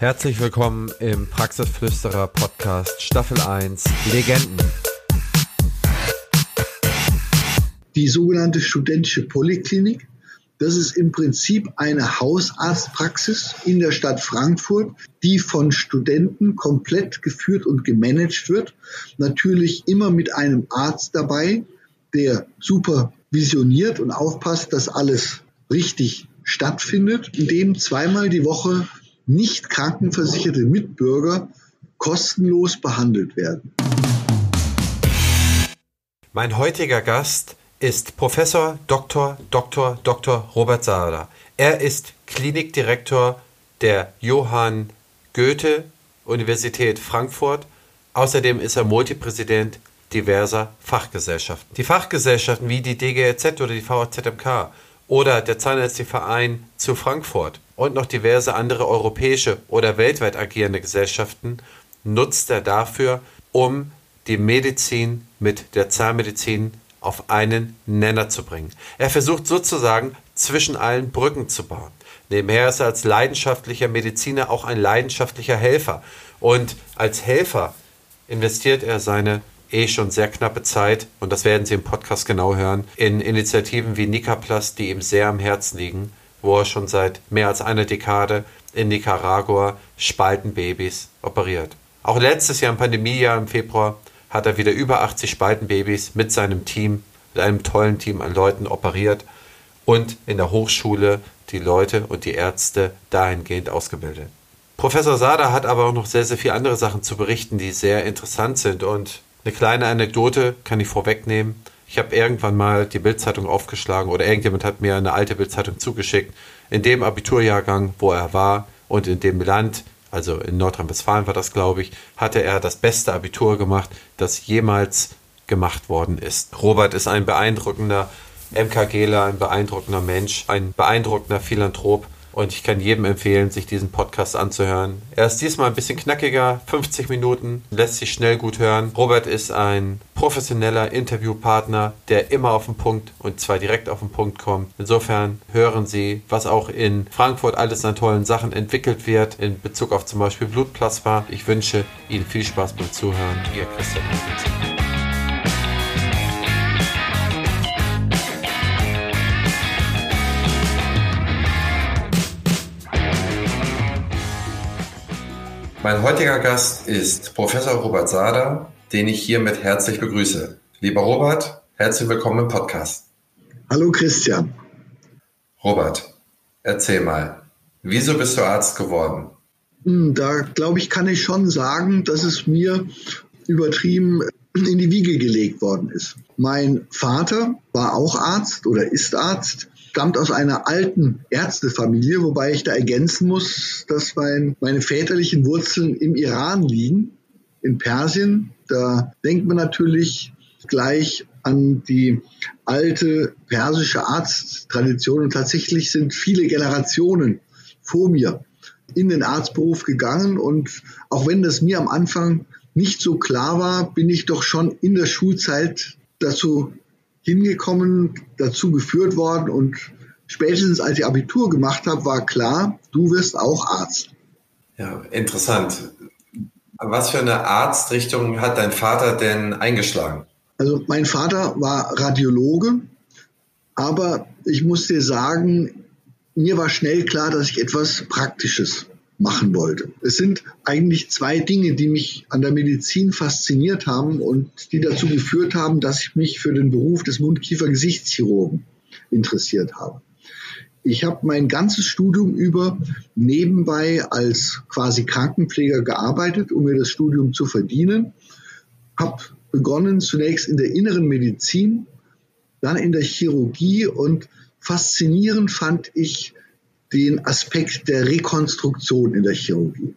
Herzlich willkommen im Praxisflüsterer Podcast Staffel 1 Legenden. Die sogenannte studentische Poliklinik, das ist im Prinzip eine Hausarztpraxis in der Stadt Frankfurt, die von Studenten komplett geführt und gemanagt wird. Natürlich immer mit einem Arzt dabei, der supervisioniert und aufpasst, dass alles richtig stattfindet, in dem zweimal die Woche nicht krankenversicherte Mitbürger kostenlos behandelt werden. Mein heutiger Gast ist Professor Dr. Dr. Dr. Robert Sader. Er ist Klinikdirektor der Johann Goethe Universität Frankfurt. Außerdem ist er Multipräsident diverser Fachgesellschaften. Die Fachgesellschaften wie die DGZ oder die VZMK oder der Zahnärztliche Verein zu Frankfurt und noch diverse andere europäische oder weltweit agierende Gesellschaften nutzt er dafür, um die Medizin mit der Zahnmedizin auf einen Nenner zu bringen. Er versucht sozusagen zwischen allen Brücken zu bauen. Nebenher ist er als leidenschaftlicher Mediziner auch ein leidenschaftlicher Helfer. Und als Helfer investiert er seine eh schon sehr knappe Zeit, und das werden Sie im Podcast genau hören, in Initiativen wie Nicaplas, die ihm sehr am Herzen liegen wo er schon seit mehr als einer Dekade in Nicaragua Spaltenbabys operiert. Auch letztes Jahr im Pandemiejahr im Februar hat er wieder über 80 Spaltenbabys mit seinem Team, mit einem tollen Team an Leuten operiert und in der Hochschule die Leute und die Ärzte dahingehend ausgebildet. Professor Sada hat aber auch noch sehr, sehr viele andere Sachen zu berichten, die sehr interessant sind. Und eine kleine Anekdote kann ich vorwegnehmen. Ich habe irgendwann mal die Bildzeitung aufgeschlagen oder irgendjemand hat mir eine alte Bildzeitung zugeschickt. In dem Abiturjahrgang, wo er war und in dem Land, also in Nordrhein-Westfalen war das, glaube ich, hatte er das beste Abitur gemacht, das jemals gemacht worden ist. Robert ist ein beeindruckender MKGler, ein beeindruckender Mensch, ein beeindruckender Philanthrop und ich kann jedem empfehlen, sich diesen Podcast anzuhören. Er ist diesmal ein bisschen knackiger, 50 Minuten, lässt sich schnell gut hören. Robert ist ein professioneller Interviewpartner, der immer auf den Punkt und zwar direkt auf den Punkt kommt. Insofern hören Sie, was auch in Frankfurt alles an tollen Sachen entwickelt wird in Bezug auf zum Beispiel Blutplasma. Ich wünsche Ihnen viel Spaß beim Zuhören. Ihr Christian Henrichsen. Mein heutiger Gast ist Professor Robert Sader, den ich hiermit herzlich begrüße. Lieber Robert, herzlich willkommen im Podcast. Hallo Christian. Robert, erzähl mal, wieso bist du Arzt geworden? Hm, da glaube ich, kann ich schon sagen, dass es mir übertrieben in die Wiege gelegt worden ist. Mein Vater war auch Arzt oder ist Arzt stammt aus einer alten Ärztefamilie, wobei ich da ergänzen muss, dass mein, meine väterlichen Wurzeln im Iran liegen, in Persien. Da denkt man natürlich gleich an die alte persische Arzttradition und tatsächlich sind viele Generationen vor mir in den Arztberuf gegangen und auch wenn das mir am Anfang nicht so klar war, bin ich doch schon in der Schulzeit dazu hingekommen, dazu geführt worden und spätestens als ich Abitur gemacht habe, war klar, du wirst auch Arzt. Ja, interessant. Was für eine Arztrichtung hat dein Vater denn eingeschlagen? Also mein Vater war Radiologe, aber ich muss dir sagen, mir war schnell klar, dass ich etwas Praktisches machen wollte. Es sind eigentlich zwei Dinge, die mich an der Medizin fasziniert haben und die dazu geführt haben, dass ich mich für den Beruf des Mundkiefer-Gesichtschirurgen interessiert habe. Ich habe mein ganzes Studium über nebenbei als quasi Krankenpfleger gearbeitet, um mir das Studium zu verdienen. Habe begonnen zunächst in der inneren Medizin, dann in der Chirurgie und faszinierend fand ich den Aspekt der Rekonstruktion in der Chirurgie.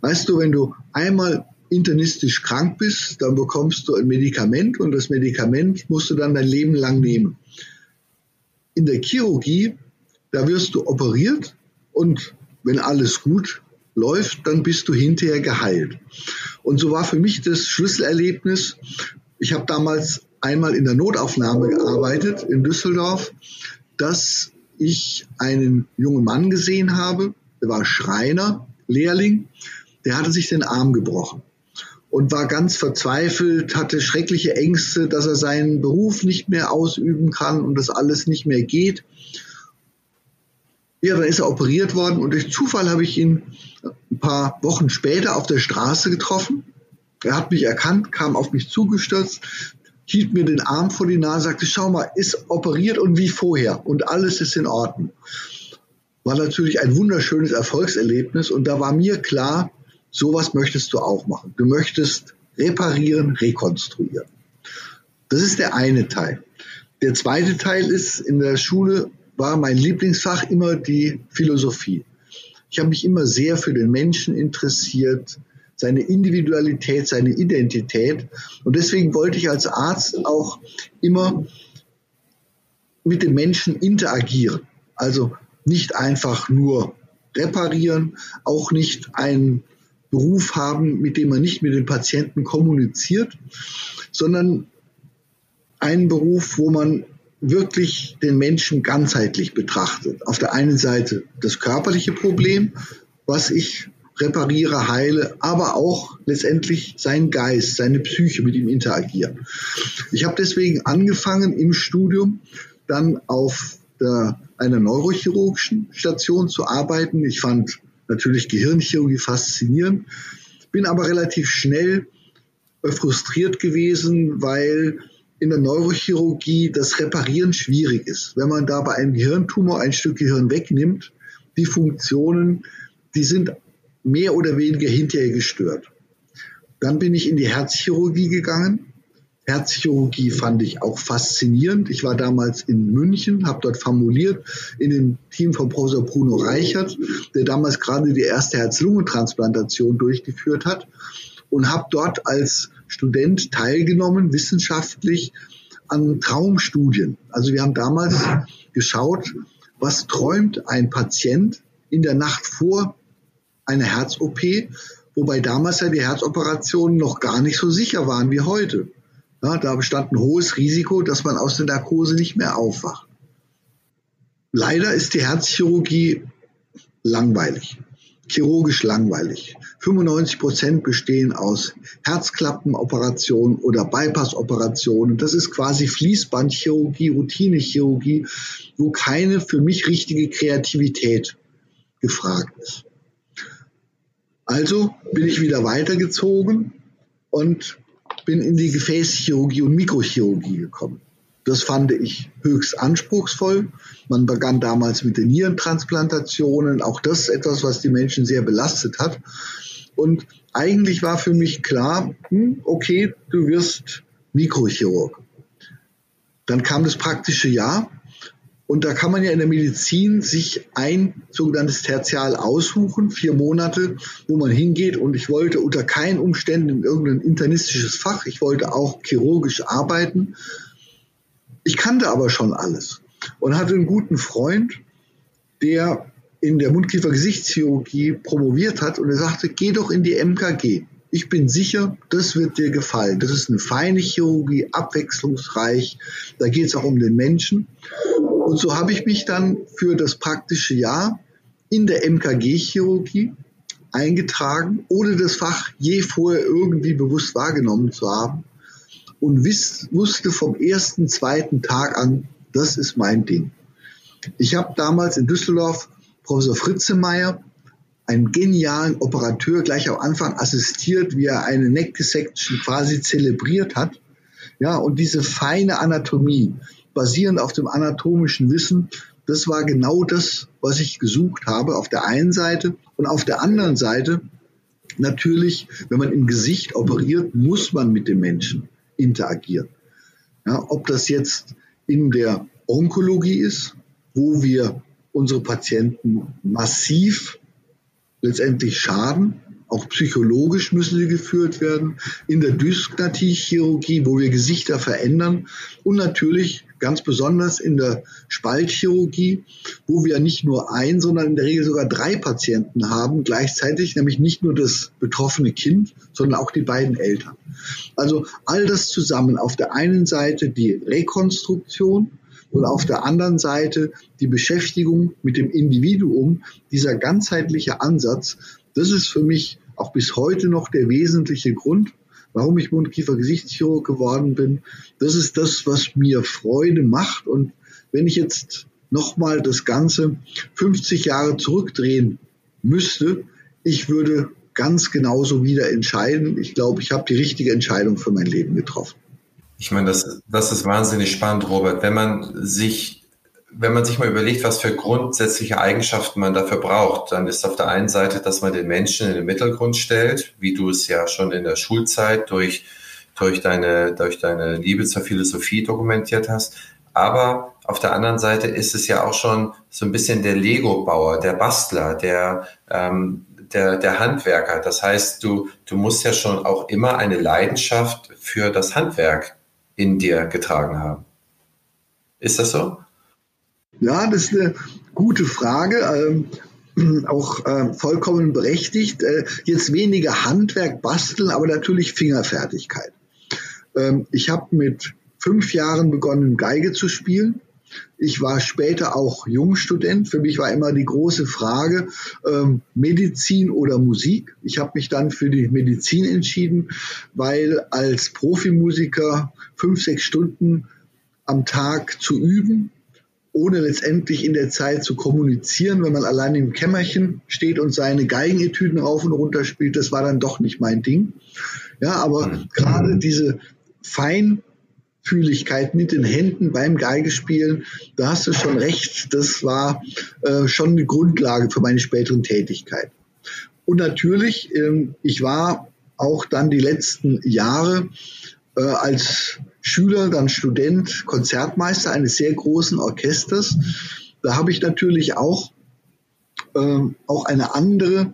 Weißt du, wenn du einmal internistisch krank bist, dann bekommst du ein Medikament und das Medikament musst du dann dein Leben lang nehmen. In der Chirurgie, da wirst du operiert und wenn alles gut läuft, dann bist du hinterher geheilt. Und so war für mich das Schlüsselerlebnis, ich habe damals einmal in der Notaufnahme gearbeitet in Düsseldorf, dass ich einen jungen Mann gesehen habe, der war Schreiner Lehrling, der hatte sich den Arm gebrochen und war ganz verzweifelt, hatte schreckliche Ängste, dass er seinen Beruf nicht mehr ausüben kann und das alles nicht mehr geht. Ja, dann ist er operiert worden und durch Zufall habe ich ihn ein paar Wochen später auf der Straße getroffen. Er hat mich erkannt, kam auf mich zugestürzt, hielt mir den Arm vor die Nase, sagte, schau mal, ist operiert und wie vorher und alles ist in Ordnung. War natürlich ein wunderschönes Erfolgserlebnis und da war mir klar, sowas möchtest du auch machen. Du möchtest reparieren, rekonstruieren. Das ist der eine Teil. Der zweite Teil ist, in der Schule war mein Lieblingsfach immer die Philosophie. Ich habe mich immer sehr für den Menschen interessiert, seine Individualität, seine Identität. Und deswegen wollte ich als Arzt auch immer mit den Menschen interagieren. Also nicht einfach nur reparieren, auch nicht einen Beruf haben, mit dem man nicht mit den Patienten kommuniziert, sondern einen Beruf, wo man wirklich den Menschen ganzheitlich betrachtet. Auf der einen Seite das körperliche Problem, was ich repariere, heile, aber auch letztendlich sein Geist, seine Psyche mit ihm interagieren. Ich habe deswegen angefangen im Studium dann auf der, einer neurochirurgischen Station zu arbeiten. Ich fand natürlich Gehirnchirurgie faszinierend, bin aber relativ schnell frustriert gewesen, weil in der Neurochirurgie das Reparieren schwierig ist. Wenn man da bei einem Gehirntumor ein Stück Gehirn wegnimmt, die Funktionen, die sind mehr oder weniger hinterher gestört. Dann bin ich in die Herzchirurgie gegangen. Herzchirurgie fand ich auch faszinierend. Ich war damals in München, habe dort formuliert in dem Team von Professor Bruno Reichert, der damals gerade die erste Herz-Lungen-Transplantation durchgeführt hat und habe dort als Student teilgenommen, wissenschaftlich an Traumstudien. Also wir haben damals geschaut, was träumt ein Patient in der Nacht vor einer Herz-OP, wobei damals ja die Herzoperationen noch gar nicht so sicher waren wie heute. Ja, da bestand ein hohes Risiko, dass man aus der Narkose nicht mehr aufwacht. Leider ist die Herzchirurgie langweilig, chirurgisch langweilig. 95 Prozent bestehen aus Herzklappenoperationen oder Bypassoperationen. Das ist quasi Fließbandchirurgie, Routinechirurgie, wo keine für mich richtige Kreativität gefragt ist. Also bin ich wieder weitergezogen und bin in die Gefäßchirurgie und Mikrochirurgie gekommen. Das fand ich höchst anspruchsvoll. Man begann damals mit den Nierentransplantationen. Auch das ist etwas, was die Menschen sehr belastet hat. Und eigentlich war für mich klar, hm, okay, du wirst Mikrochirurg. Dann kam das praktische Jahr und da kann man ja in der Medizin sich ein sogenanntes Tertial aussuchen, vier Monate, wo man hingeht. Und ich wollte unter keinen Umständen in irgendein internistisches Fach. Ich wollte auch chirurgisch arbeiten. Ich kannte aber schon alles und hatte einen guten Freund, der in der Mundkiefer-Gesichtschirurgie promoviert hat und er sagte, geh doch in die MKG. Ich bin sicher, das wird dir gefallen. Das ist eine feine Chirurgie, abwechslungsreich. Da geht es auch um den Menschen. Und so habe ich mich dann für das praktische Jahr in der MKG-Chirurgie eingetragen, ohne das Fach je vorher irgendwie bewusst wahrgenommen zu haben und wusste vom ersten, zweiten Tag an, das ist mein Ding. Ich habe damals in Düsseldorf Professor Fritzemeyer, einen genialen Operateur, gleich am Anfang assistiert, wie er eine Neck Dissection quasi zelebriert hat. Ja, und diese feine Anatomie, basierend auf dem anatomischen Wissen, das war genau das, was ich gesucht habe auf der einen Seite. Und auf der anderen Seite, natürlich, wenn man im Gesicht operiert, muss man mit dem Menschen interagieren. Ja, ob das jetzt in der Onkologie ist, wo wir unsere Patienten massiv letztendlich schaden. Auch psychologisch müssen sie geführt werden. In der Dysknatie-Chirurgie, wo wir Gesichter verändern. Und natürlich ganz besonders in der Spaltchirurgie, wo wir nicht nur ein, sondern in der Regel sogar drei Patienten haben, gleichzeitig, nämlich nicht nur das betroffene Kind, sondern auch die beiden Eltern. Also all das zusammen. Auf der einen Seite die Rekonstruktion, und auf der anderen Seite die Beschäftigung mit dem Individuum, dieser ganzheitliche Ansatz, Das ist für mich auch bis heute noch der wesentliche Grund, warum ich Mundkiefer-Gesichtschirurg geworden bin. Das ist das, was mir Freude macht. Und wenn ich jetzt nochmal das Ganze 50 Jahre zurückdrehen müsste, ich würde ganz genauso wieder entscheiden. Ich glaube, ich habe die richtige Entscheidung für mein Leben getroffen. Ich meine, das, das ist wahnsinnig spannend, Robert. Wenn man sich, wenn man sich mal überlegt, was für grundsätzliche Eigenschaften man dafür braucht, dann ist auf der einen Seite, dass man den Menschen in den Mittelgrund stellt, wie du es ja schon in der Schulzeit durch, durch deine, durch deine Liebe zur Philosophie dokumentiert hast. Aber auf der anderen Seite ist es ja auch schon so ein bisschen der Lego-Bauer, der Bastler, der, ähm, der, der Handwerker. Das heißt, du, du musst ja schon auch immer eine Leidenschaft für das Handwerk in dir getragen haben. Ist das so? Ja, das ist eine gute Frage. Ähm, auch äh, vollkommen berechtigt. Äh, jetzt weniger Handwerk, Basteln, aber natürlich Fingerfertigkeit. Ähm, ich habe mit fünf Jahren begonnen, Geige zu spielen. Ich war später auch Jungstudent. Für mich war immer die große Frage, ähm, Medizin oder Musik. Ich habe mich dann für die Medizin entschieden, weil als Profimusiker fünf, sechs Stunden am Tag zu üben, ohne letztendlich in der Zeit zu kommunizieren, wenn man allein im Kämmerchen steht und seine Geigenetüden rauf und runter spielt, das war dann doch nicht mein Ding. Ja, aber mhm. gerade diese fein Feinfühligkeit mit den Händen beim Geigespielen, da hast du schon recht, das war äh, schon eine Grundlage für meine späteren Tätigkeit. Und natürlich, ähm, ich war auch dann die letzten Jahre äh, als Schüler, dann Student, Konzertmeister eines sehr großen Orchesters. Da habe ich natürlich auch, äh, auch eine andere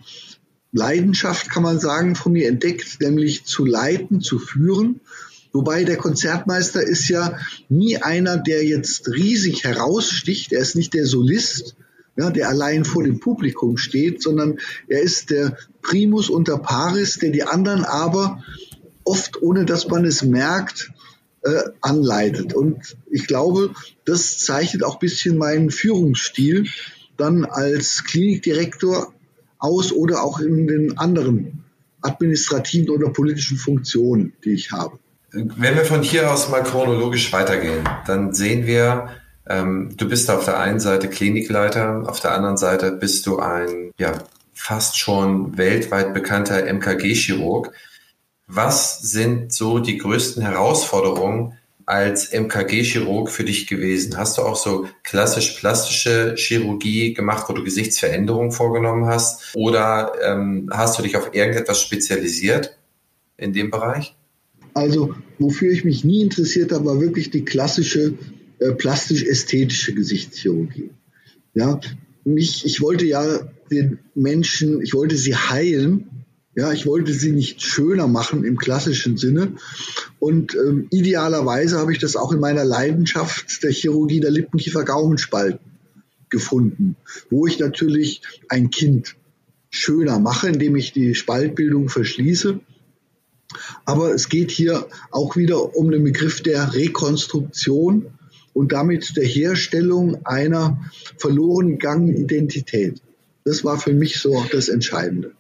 Leidenschaft, kann man sagen, von mir entdeckt, nämlich zu leiten, zu führen. Wobei der Konzertmeister ist ja nie einer, der jetzt riesig heraussticht. Er ist nicht der Solist, ja, der allein vor dem Publikum steht, sondern er ist der Primus unter Paris, der die anderen aber oft, ohne dass man es merkt, äh, anleitet. Und ich glaube, das zeichnet auch ein bisschen meinen Führungsstil dann als Klinikdirektor aus oder auch in den anderen administrativen oder politischen Funktionen, die ich habe. Wenn wir von hier aus mal chronologisch weitergehen, dann sehen wir, ähm, du bist auf der einen Seite Klinikleiter, auf der anderen Seite bist du ein ja, fast schon weltweit bekannter MKG-Chirurg. Was sind so die größten Herausforderungen als MKG-Chirurg für dich gewesen? Hast du auch so klassisch plastische Chirurgie gemacht, wo du Gesichtsveränderungen vorgenommen hast? Oder ähm, hast du dich auf irgendetwas spezialisiert in dem Bereich? Also, wofür ich mich nie interessiert habe, war wirklich die klassische äh, plastisch-ästhetische Gesichtschirurgie. Ja, mich, ich wollte ja den Menschen, ich wollte sie heilen. Ja, ich wollte sie nicht schöner machen im klassischen Sinne. Und ähm, idealerweise habe ich das auch in meiner Leidenschaft der Chirurgie der Lippenkiefer-Gaumenspalten gefunden, wo ich natürlich ein Kind schöner mache, indem ich die Spaltbildung verschließe aber es geht hier auch wieder um den Begriff der Rekonstruktion und damit der Herstellung einer verloren gegangenen Identität. Das war für mich so das Entscheidende.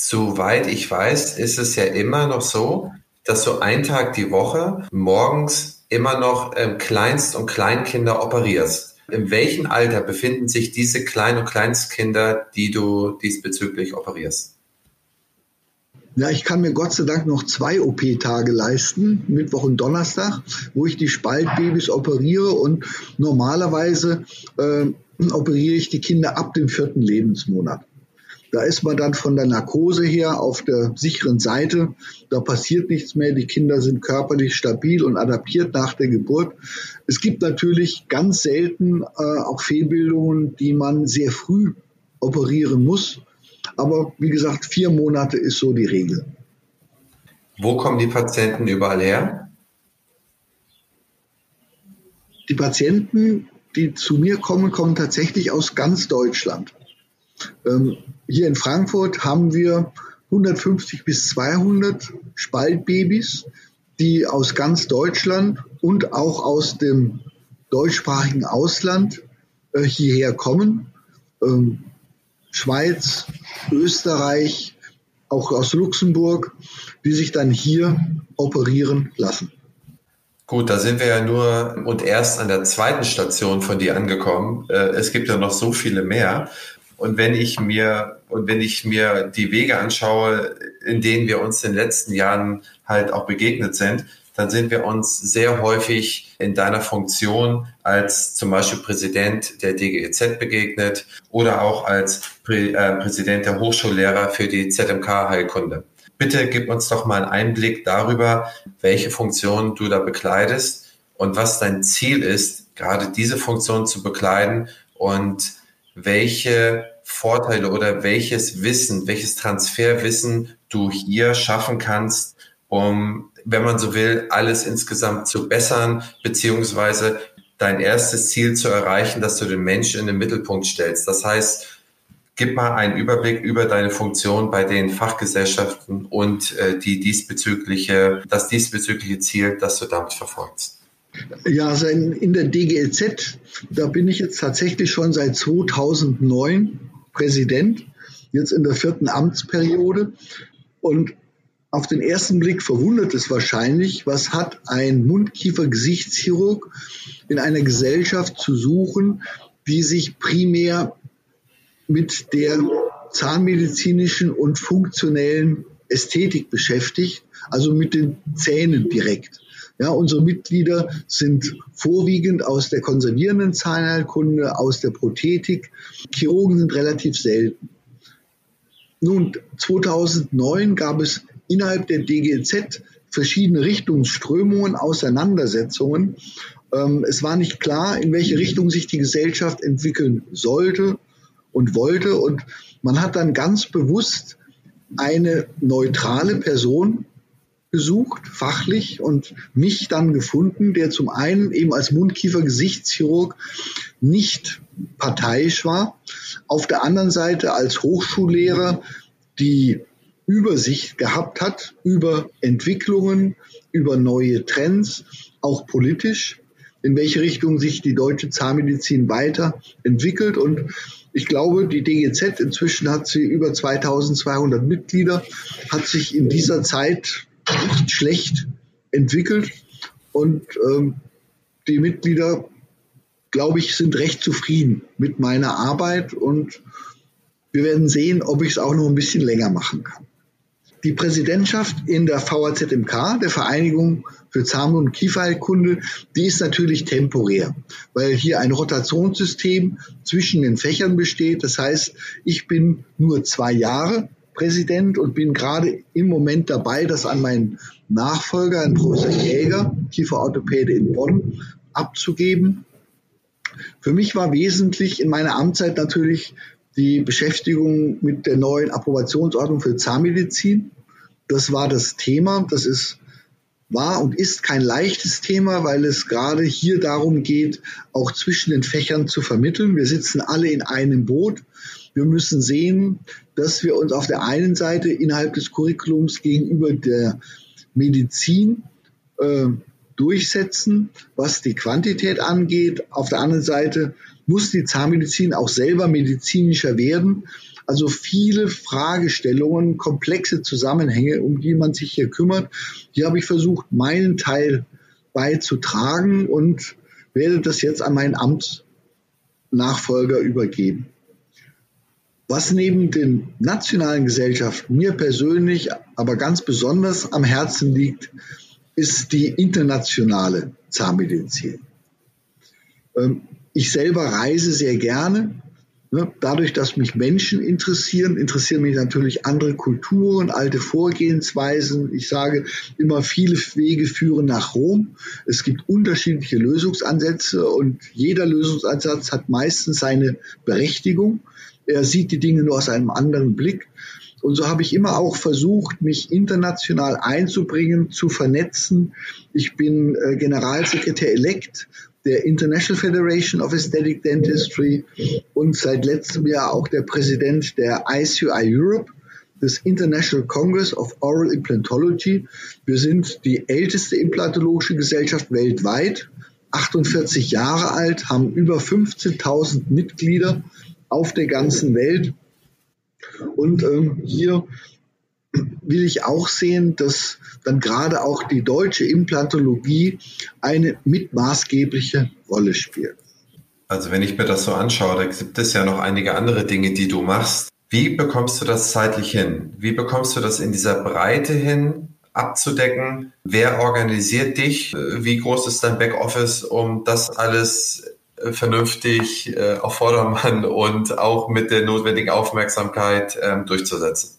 Soweit ich weiß, ist es ja immer noch so, dass so ein Tag die Woche morgens immer noch ähm, Kleinst- und Kleinkinder operierst. In welchem Alter befinden sich diese Klein- und Kleinstkinder, die du diesbezüglich operierst? Ja, ich kann mir Gott sei Dank noch zwei OP-Tage leisten, Mittwoch und Donnerstag, wo ich die Spaltbabys operiere und normalerweise äh, operiere ich die Kinder ab dem vierten Lebensmonat. Da ist man dann von der Narkose her auf der sicheren Seite. Da passiert nichts mehr. Die Kinder sind körperlich stabil und adaptiert nach der Geburt. Es gibt natürlich ganz selten äh, auch Fehlbildungen, die man sehr früh operieren muss. Aber wie gesagt, vier Monate ist so die Regel. Wo kommen die Patienten überall her? Die Patienten, die zu mir kommen, kommen tatsächlich aus ganz Deutschland. Ähm, hier in Frankfurt haben wir 150 bis 200 Spaltbabys, die aus ganz Deutschland und auch aus dem deutschsprachigen Ausland äh, hierher kommen. Ähm, Schweiz, Österreich, auch aus Luxemburg, die sich dann hier operieren lassen. Gut, da sind wir ja nur und erst an der zweiten Station von dir angekommen. Äh, es gibt ja noch so viele mehr. Und wenn ich mir, und wenn ich mir die Wege anschaue, in denen wir uns in den letzten Jahren halt auch begegnet sind, dann sind wir uns sehr häufig in deiner Funktion als zum Beispiel Präsident der DGEZ begegnet oder auch als Prä äh, Präsident der Hochschullehrer für die ZMK-Heilkunde. Bitte gib uns doch mal einen Einblick darüber, welche Funktion du da bekleidest und was dein Ziel ist, gerade diese Funktion zu bekleiden und welche Vorteile oder welches Wissen, welches Transferwissen du hier schaffen kannst, um, wenn man so will, alles insgesamt zu bessern, beziehungsweise dein erstes Ziel zu erreichen, dass du den Menschen in den Mittelpunkt stellst. Das heißt, gib mal einen Überblick über deine Funktion bei den Fachgesellschaften und äh, die diesbezügliche, das diesbezügliche Ziel, das du damit verfolgst. Ja, in der DGLZ, da bin ich jetzt tatsächlich schon seit 2009 Präsident, jetzt in der vierten Amtsperiode. Und auf den ersten Blick verwundert es wahrscheinlich, was hat ein Mundkiefer-Gesichtschirurg in einer Gesellschaft zu suchen, die sich primär mit der zahnmedizinischen und funktionellen Ästhetik beschäftigt, also mit den Zähnen direkt. Ja, unsere Mitglieder sind vorwiegend aus der konservierenden Zahnheilkunde, aus der Prothetik. Chirurgen sind relativ selten. Nun, 2009 gab es innerhalb der DGZ verschiedene Richtungsströmungen, Auseinandersetzungen. Ähm, es war nicht klar, in welche Richtung sich die Gesellschaft entwickeln sollte und wollte. Und man hat dann ganz bewusst eine neutrale Person gesucht, fachlich, und mich dann gefunden, der zum einen eben als Mundkiefer-Gesichtschirurg nicht parteiisch war, auf der anderen Seite als Hochschullehrer die Übersicht gehabt hat über Entwicklungen, über neue Trends, auch politisch, in welche Richtung sich die deutsche Zahnmedizin weiterentwickelt. Und ich glaube, die DGZ, inzwischen hat sie über 2200 Mitglieder, hat sich in dieser Zeit nicht schlecht entwickelt und ähm, die Mitglieder, glaube ich, sind recht zufrieden mit meiner Arbeit und wir werden sehen, ob ich es auch noch ein bisschen länger machen kann. Die Präsidentschaft in der VAZMK, der Vereinigung für Zahn- und Kieferheilkunde, die ist natürlich temporär, weil hier ein Rotationssystem zwischen den Fächern besteht. Das heißt, ich bin nur zwei Jahre Präsident und bin gerade im Moment dabei, das an meinen Nachfolger, an Professor Jäger, Kieferorthopäde in Bonn, abzugeben. Für mich war wesentlich in meiner Amtszeit natürlich die Beschäftigung mit der neuen Approbationsordnung für Zahnmedizin. Das war das Thema. Das ist war und ist kein leichtes Thema, weil es gerade hier darum geht, auch zwischen den Fächern zu vermitteln. Wir sitzen alle in einem Boot. Wir müssen sehen, dass wir uns auf der einen Seite innerhalb des Curriculums gegenüber der Medizin äh, durchsetzen, was die Quantität angeht. Auf der anderen Seite muss die Zahnmedizin auch selber medizinischer werden. Also viele Fragestellungen, komplexe Zusammenhänge, um die man sich hier kümmert. Hier habe ich versucht, meinen Teil beizutragen und werde das jetzt an meinen Amtsnachfolger übergeben. Was neben den nationalen Gesellschaften mir persönlich aber ganz besonders am Herzen liegt, ist die internationale Zahnmedizin. Ähm, ich selber reise sehr gerne. Ne, dadurch, dass mich Menschen interessieren, interessieren mich natürlich andere Kulturen, alte Vorgehensweisen. Ich sage immer, viele Wege führen nach Rom. Es gibt unterschiedliche Lösungsansätze und jeder Lösungsansatz hat meistens seine Berechtigung. Er sieht die Dinge nur aus einem anderen Blick. Und so habe ich immer auch versucht, mich international einzubringen, zu vernetzen. Ich bin äh, Generalsekretär elekt der International Federation of Aesthetic Dentistry und seit letztem Jahr auch der Präsident der ICI Europe, des International Congress of Oral Implantology. Wir sind die älteste implantologische Gesellschaft weltweit, 48 Jahre alt, haben über 15.000 Mitglieder auf der ganzen Welt Und ähm, hier will ich auch sehen, dass dann gerade auch die deutsche Implantologie eine mitmaßgebliche Rolle spielt. Also wenn ich mir das so anschaue, da gibt es ja noch einige andere Dinge, die du machst. Wie bekommst du das zeitlich hin? Wie bekommst du das in dieser Breite hin, abzudecken? Wer organisiert dich? Wie groß ist dein Backoffice, um das alles äh, vernünftig äh, auf Vordermann und auch mit der notwendigen Aufmerksamkeit ähm, durchzusetzen?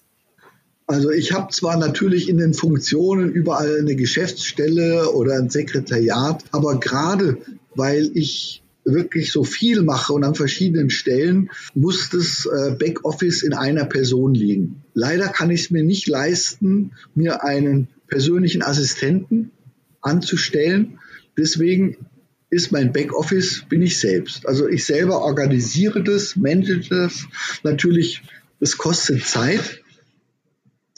Also ich habe zwar natürlich in den Funktionen überall eine Geschäftsstelle oder ein Sekretariat, aber gerade weil ich wirklich so viel mache und an verschiedenen Stellen, muss das äh, Backoffice in einer Person liegen. Leider kann ich es mir nicht leisten, mir einen persönlichen Assistenten anzustellen. Deswegen ist mein Backoffice, bin ich selbst. Also ich selber organisiere das, manage das. Natürlich, es kostet Zeit,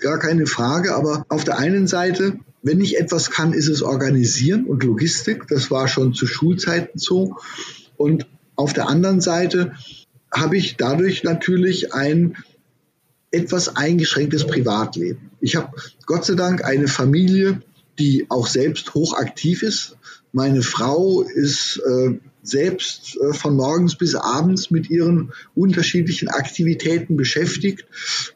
gar keine Frage. Aber auf der einen Seite, wenn ich etwas kann, ist es Organisieren und Logistik. Das war schon zu Schulzeiten so. Und auf der anderen Seite habe ich dadurch natürlich ein etwas eingeschränktes Privatleben. Ich habe Gott sei Dank eine Familie, die auch selbst hochaktiv ist. Meine Frau ist äh, selbst äh, von morgens bis abends mit ihren unterschiedlichen Aktivitäten beschäftigt.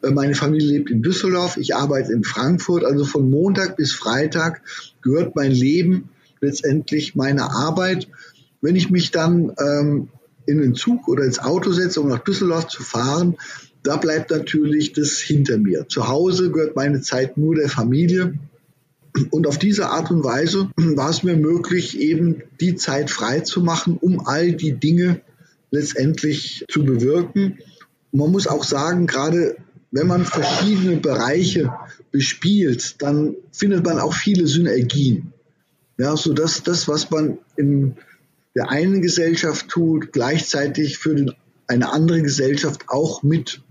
Äh, meine Familie lebt in Düsseldorf, ich arbeite in Frankfurt, also von Montag bis Freitag gehört mein Leben letztendlich meiner Arbeit. Wenn ich mich dann ähm, in den Zug oder ins Auto setze, um nach Düsseldorf zu fahren, da bleibt natürlich das hinter mir. Zu Hause gehört meine Zeit nur der Familie. Und auf diese Art und Weise war es mir möglich, eben die Zeit frei zu machen, um all die Dinge letztendlich zu bewirken. man muss auch sagen, gerade wenn man verschiedene Bereiche bespielt, dann findet man auch viele Synergien. Ja, so dass das, was man in der einen Gesellschaft tut, gleichzeitig für eine andere Gesellschaft auch mit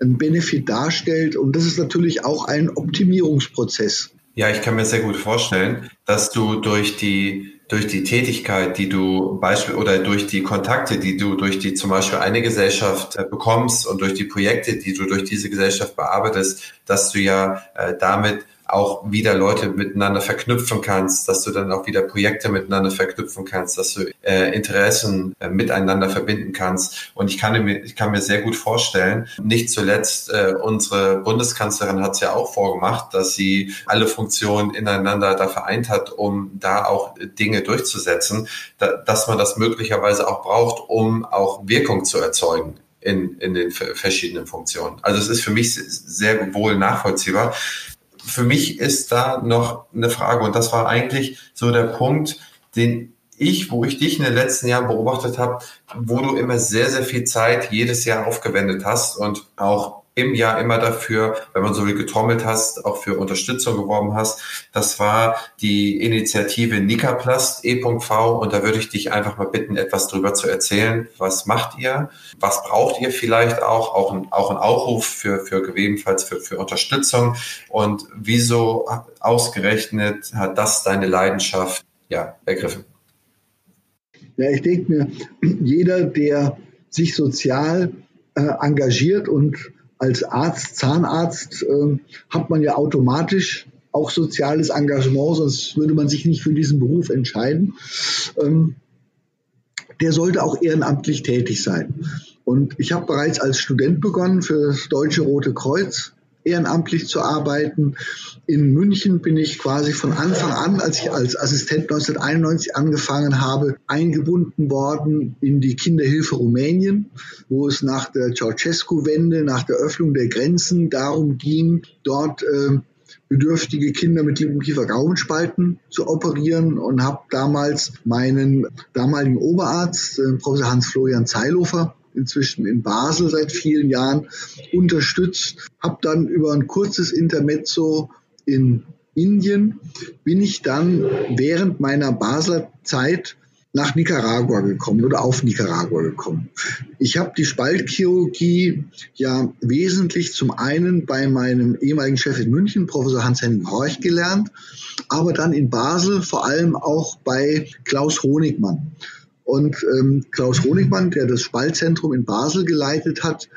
einen Benefit darstellt. Und das ist natürlich auch ein Optimierungsprozess. Ja, ich kann mir sehr gut vorstellen, dass du durch die durch die Tätigkeit, die du Beispiel oder durch die Kontakte, die du durch die zum Beispiel eine Gesellschaft äh, bekommst und durch die Projekte, die du durch diese Gesellschaft bearbeitest, dass du ja äh, damit auch wieder Leute miteinander verknüpfen kannst, dass du dann auch wieder Projekte miteinander verknüpfen kannst, dass du äh, Interessen äh, miteinander verbinden kannst. Und ich kann mir, ich kann mir sehr gut vorstellen, nicht zuletzt äh, unsere Bundeskanzlerin hat es ja auch vorgemacht, dass sie alle Funktionen ineinander da vereint hat, um da auch Dinge durchzusetzen, da, dass man das möglicherweise auch braucht, um auch Wirkung zu erzeugen in, in den verschiedenen Funktionen. Also es ist für mich sehr wohl nachvollziehbar für mich ist da noch eine Frage. Und das war eigentlich so der Punkt, den ich, wo ich dich in den letzten Jahren beobachtet habe, wo du immer sehr, sehr viel Zeit jedes Jahr aufgewendet hast und auch im Jahr immer dafür, wenn man so wie getrommelt hast, auch für Unterstützung geworben hast. Das war die Initiative Nikaplast E.V. Und da würde ich dich einfach mal bitten, etwas drüber zu erzählen. Was macht ihr? Was braucht ihr vielleicht auch? Auch ein, auch ein Aufruf für, für gegebenenfalls für, für Unterstützung. Und wieso ausgerechnet hat das deine Leidenschaft ja, ergriffen? Ja, ich denke mir, jeder, der sich sozial äh, engagiert und als Arzt, Zahnarzt äh, hat man ja automatisch auch soziales Engagement, sonst würde man sich nicht für diesen Beruf entscheiden. Ähm, der sollte auch ehrenamtlich tätig sein. Und ich habe bereits als Student begonnen für das Deutsche Rote Kreuz ehrenamtlich zu arbeiten. In München bin ich quasi von Anfang an, als ich als Assistent 1991 angefangen habe, eingebunden worden in die Kinderhilfe Rumänien, wo es nach der Ceausescu-Wende, nach der Öffnung der Grenzen darum ging, dort äh, bedürftige Kinder mit Lippenkiefer-Gaumenspalten zu operieren und habe damals meinen damaligen Oberarzt, äh, Professor Hans-Florian Zeilhofer, inzwischen in Basel seit vielen Jahren unterstützt. Habe dann über ein kurzes Intermezzo in Indien bin ich dann während meiner Basler Zeit nach Nicaragua gekommen oder auf Nicaragua gekommen. Ich habe die Spaltchirurgie ja wesentlich zum einen bei meinem ehemaligen Chef in München, Professor Hans-Henning Horch, gelernt, aber dann in Basel vor allem auch bei Klaus Honigmann. Und ähm, Klaus Honigmann, der das Spaltzentrum in Basel geleitet hat,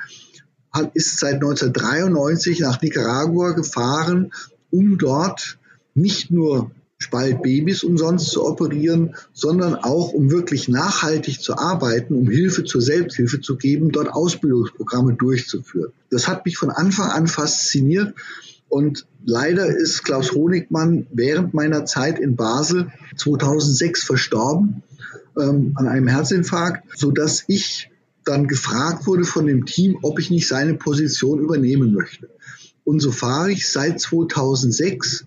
hat, ist seit 1993 nach Nicaragua gefahren, um dort nicht nur Spaltbabys umsonst zu operieren, sondern auch, um wirklich nachhaltig zu arbeiten, um Hilfe zur Selbsthilfe zu geben, dort Ausbildungsprogramme durchzuführen. Das hat mich von Anfang an fasziniert und leider ist Klaus Honigmann während meiner Zeit in Basel 2006 verstorben ähm, an einem Herzinfarkt, so dass ich dann gefragt wurde von dem Team, ob ich nicht seine Position übernehmen möchte. Und so fahre ich seit 2006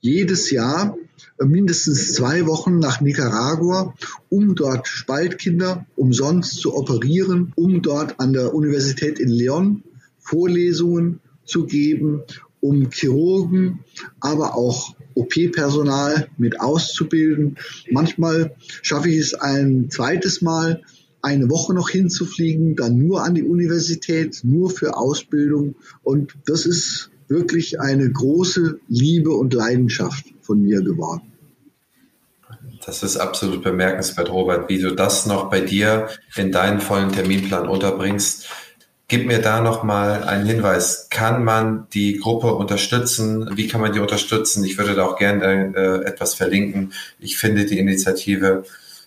jedes Jahr äh, mindestens zwei Wochen nach Nicaragua, um dort Spaltkinder umsonst zu operieren, um dort an der Universität in Leon Vorlesungen zu geben, um Chirurgen, aber auch OP-Personal mit auszubilden. Manchmal schaffe ich es ein zweites Mal, eine Woche noch hinzufliegen, dann nur an die Universität, nur für Ausbildung. Und das ist wirklich eine große Liebe und Leidenschaft von mir geworden. Das ist absolut bemerkenswert, Robert, wie du das noch bei dir in deinen vollen Terminplan unterbringst. Gib mir da noch mal einen Hinweis. Kann man die Gruppe unterstützen? Wie kann man die unterstützen? Ich würde da auch gerne äh, etwas verlinken. Ich finde die Initiative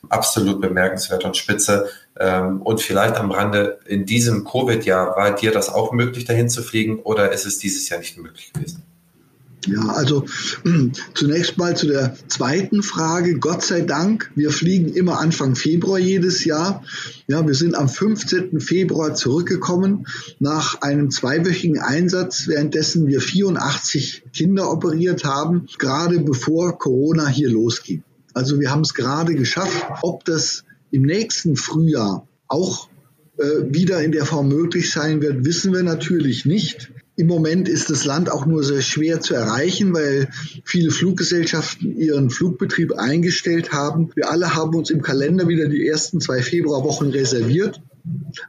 absolut bemerkenswert und spitze. Ähm, und vielleicht am Rande, in diesem Covid-Jahr, war dir das auch möglich, dahin zu fliegen oder ist es dieses Jahr nicht möglich gewesen? Ja, also zunächst mal zu der zweiten Frage. Gott sei Dank, wir fliegen immer Anfang Februar jedes Jahr. Ja, wir sind am 15. Februar zurückgekommen nach einem zweiwöchigen Einsatz, währenddessen wir 84 Kinder operiert haben, gerade bevor Corona hier losging. Also wir haben es gerade geschafft. Ob das im nächsten Frühjahr auch äh, wieder in der Form möglich sein wird, wissen wir natürlich nicht. Im Moment ist das Land auch nur sehr schwer zu erreichen, weil viele Fluggesellschaften ihren Flugbetrieb eingestellt haben. Wir alle haben uns im Kalender wieder die ersten zwei Februarwochen reserviert.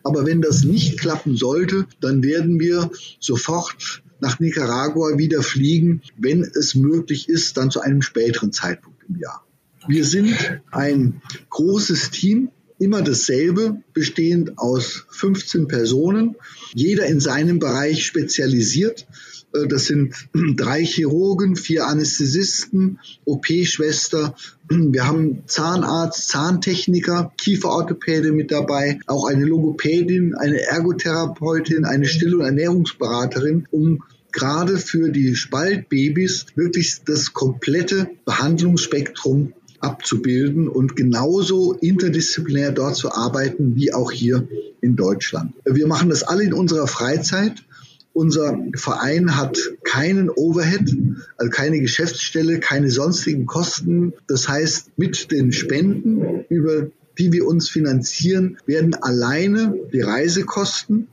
Aber wenn das nicht klappen sollte, dann werden wir sofort nach Nicaragua wieder fliegen, wenn es möglich ist, dann zu einem späteren Zeitpunkt im Jahr. Wir sind ein großes Team, immer dasselbe, bestehend aus 15 Personen, jeder in seinem Bereich spezialisiert. Äh, das sind drei Chirurgen, vier Anästhesisten, OP-Schwester. Wir haben Zahnarzt, Zahntechniker, Kieferorthopäde mit dabei, auch eine Logopädin, eine Ergotherapeutin, eine Still- und Ernährungsberaterin, um gerade für die Spaltbabys wirklich das komplette Behandlungsspektrum abzubilden und genauso interdisziplinär dort zu arbeiten wie auch hier in Deutschland. Wir machen das alle in unserer Freizeit. Unser Verein hat keinen Overhead, also keine Geschäftsstelle, keine sonstigen Kosten. Das heißt, mit den Spenden, über die wir uns finanzieren, werden alleine die Reisekosten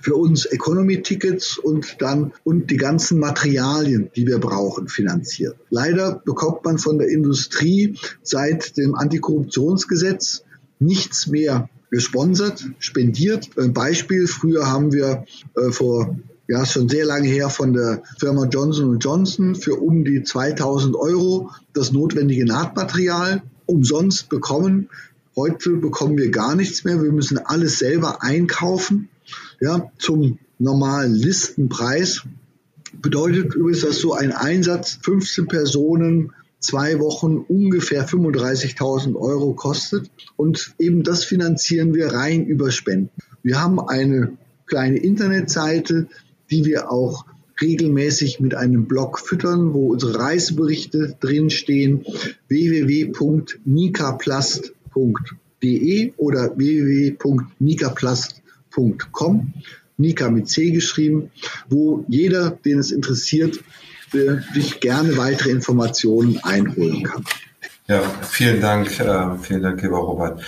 für uns Economy-Tickets und dann und die ganzen Materialien, die wir brauchen, finanziert. Leider bekommt man von der Industrie seit dem Antikorruptionsgesetz nichts mehr gesponsert, spendiert. Ein Beispiel, früher haben wir äh, vor ja, schon sehr lange her von der Firma Johnson Johnson für um die 2000 Euro das notwendige Nahtmaterial umsonst bekommen. Heute bekommen wir gar nichts mehr. Wir müssen alles selber einkaufen ja, zum normalen Listenpreis. Bedeutet übrigens, dass so ein Einsatz 15 Personen zwei Wochen ungefähr 35.000 Euro kostet. Und eben das finanzieren wir rein über Spenden. Wir haben eine kleine Internetseite, die wir auch regelmäßig mit einem Blog füttern, wo unsere Reiseberichte drinstehen, www.nikaplast.de oder www.nikaplast.de nika.com, Nika mit C geschrieben, wo jeder, den es interessiert, sich gerne weitere Informationen einholen kann. Ja, vielen Dank, äh, vielen Dank, lieber Robert.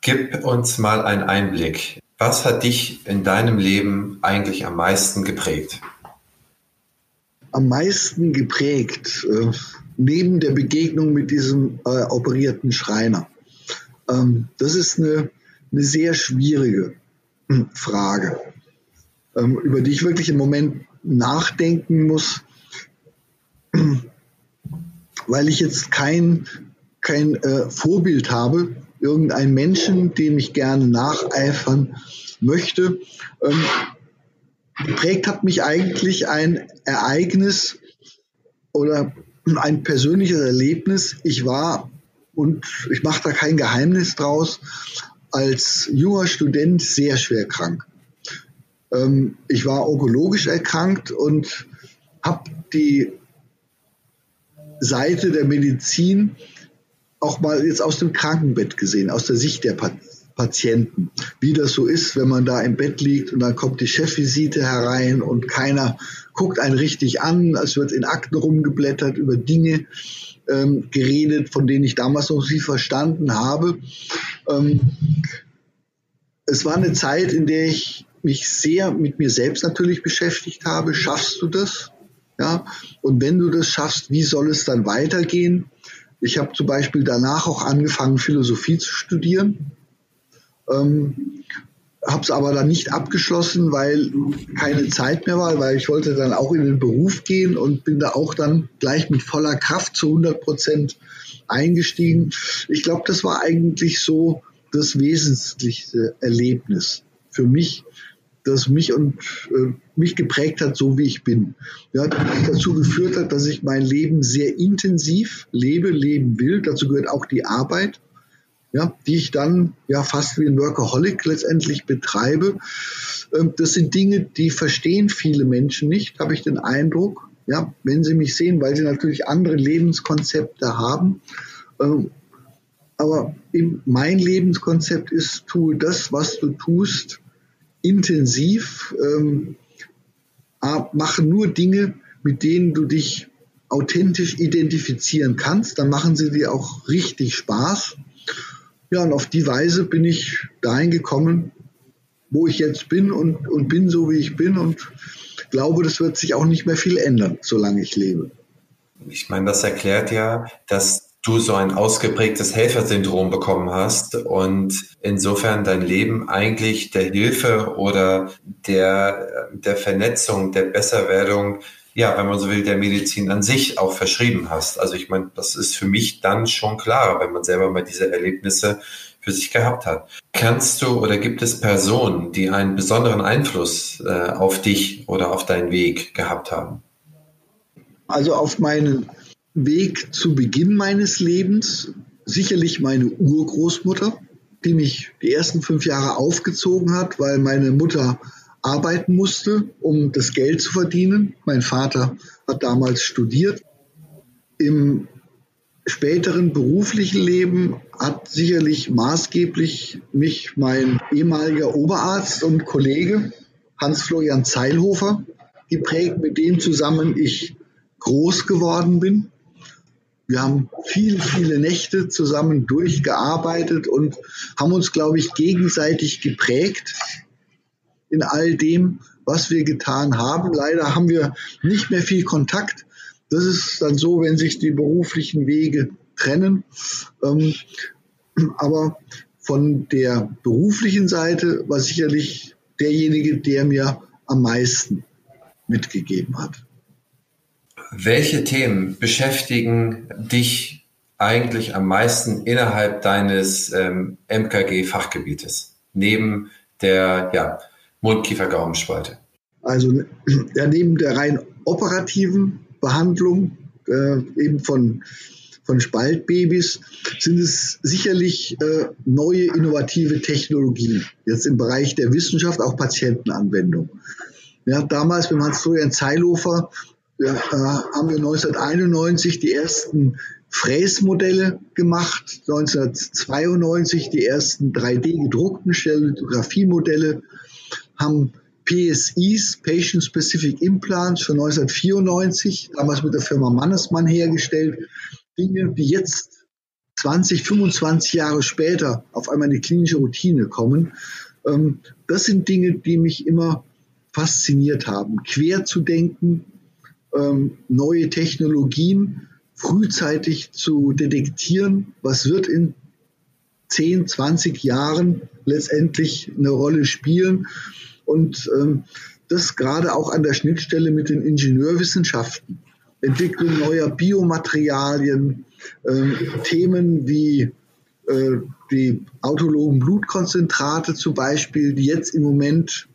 Gib uns mal einen Einblick. Was hat dich in deinem Leben eigentlich am meisten geprägt? Am meisten geprägt, äh, neben der Begegnung mit diesem äh, operierten Schreiner. Ähm, das ist eine, eine sehr schwierige Frage, ähm, über die ich wirklich im Moment nachdenken muss, weil ich jetzt kein, kein äh, Vorbild habe, irgendein Menschen, dem ich gerne nacheifern möchte. Ähm, geprägt hat mich eigentlich ein Ereignis oder ein persönliches Erlebnis. Ich war, und ich mache da kein Geheimnis draus, als junger Student sehr schwer krank. Ähm, ich war onkologisch erkrankt und habe die Seite der Medizin auch mal jetzt aus dem Krankenbett gesehen, aus der Sicht der Patienten, wie das so ist, wenn man da im Bett liegt und dann kommt die Chefvisite herein und keiner guckt einen richtig an, es wird in Akten rumgeblättert, über Dinge ähm, geredet, von denen ich damals noch nie verstanden habe. Ähm, es war eine Zeit, in der ich mich sehr mit mir selbst natürlich beschäftigt habe. Schaffst du das? Ja, und wenn du das schaffst, wie soll es dann weitergehen? Ich habe zum Beispiel danach auch angefangen, Philosophie zu studieren. Ähm, habe es aber dann nicht abgeschlossen, weil keine Zeit mehr war, weil ich wollte dann auch in den Beruf gehen und bin da auch dann gleich mit voller Kraft zu 100 Prozent eingestiegen. Ich glaube, das war eigentlich so das wesentlichste Erlebnis für mich, das mich und äh, mich geprägt hat, so wie ich bin. Ja, dazu geführt hat, dass ich mein Leben sehr intensiv lebe, leben will. Dazu gehört auch die Arbeit, ja, die ich dann ja fast wie ein Workaholic letztendlich betreibe. Ähm, das sind Dinge, die verstehen viele Menschen nicht, habe ich den Eindruck. Ja, wenn sie mich sehen, weil sie natürlich andere Lebenskonzepte haben. Ähm, aber mein Lebenskonzept ist, tue das, was du tust, intensiv, ähm, mache nur Dinge, mit denen du dich authentisch identifizieren kannst, dann machen sie dir auch richtig Spaß. Ja, und auf die Weise bin ich dahin gekommen, wo ich jetzt bin und, und bin so, wie ich bin und glaube, das wird sich auch nicht mehr viel ändern, solange ich lebe. Ich meine, das erklärt ja, dass du so ein ausgeprägtes Helfersyndrom bekommen hast und insofern dein Leben eigentlich der Hilfe oder der, der Vernetzung, der Besserwerdung, ja, wenn man so will, der Medizin an sich auch verschrieben hast. Also ich meine, das ist für mich dann schon klar, wenn man selber mal diese Erlebnisse für sich gehabt hat. Kannst du oder gibt es Personen, die einen besonderen Einfluss äh, auf dich oder auf deinen Weg gehabt haben? Also auf meinen Weg zu Beginn meines Lebens sicherlich meine Urgroßmutter, die mich die ersten fünf Jahre aufgezogen hat, weil meine Mutter arbeiten musste, um das Geld zu verdienen. Mein Vater hat damals studiert. Im späteren beruflichen Leben hat sicherlich maßgeblich mich mein ehemaliger Oberarzt und Kollege Hans-Florian Zeilhofer geprägt, mit dem zusammen ich groß geworden bin. Wir haben viele, viele Nächte zusammen durchgearbeitet und haben uns, glaube ich, gegenseitig geprägt in all dem, was wir getan haben. Leider haben wir nicht mehr viel Kontakt. Das ist dann so, wenn sich die beruflichen Wege trennen. Ähm, aber von der beruflichen Seite war sicherlich derjenige, der mir am meisten mitgegeben hat. Welche Themen beschäftigen dich eigentlich am meisten innerhalb deines ähm, MKG-Fachgebietes, neben der ja, Mundkiefer-Gaumenspalte? Also ja, neben der rein operativen Behandlung äh, eben von, von Spaltbabys sind es sicherlich äh, neue innovative Technologien, jetzt im Bereich der Wissenschaft, auch Patientenanwendung. Ja, damals mit Hans-Florian Zeilhofer ja, äh, haben wir 1991 die ersten Fräsmodelle gemacht, 1992 die ersten 3D-gedruckten Stellitografiemodelle, haben PSIs, Patient Specific Implants, schon 1994, damals mit der Firma Mannesmann hergestellt. Dinge, die jetzt 20, 25 Jahre später auf einmal in die klinische Routine kommen. Ähm, das sind Dinge, die mich immer fasziniert haben. Quer zu denken, ähm, neue Technologien frühzeitig zu detektieren, was wird in 10, 20 Jahren letztendlich eine Rolle spielen. Und ähm, das gerade auch an der Schnittstelle mit den Ingenieurwissenschaften. Entwicklung neuer Biomaterialien, ähm, Themen wie äh, die autologen Blutkonzentrate zum Beispiel, die jetzt im Moment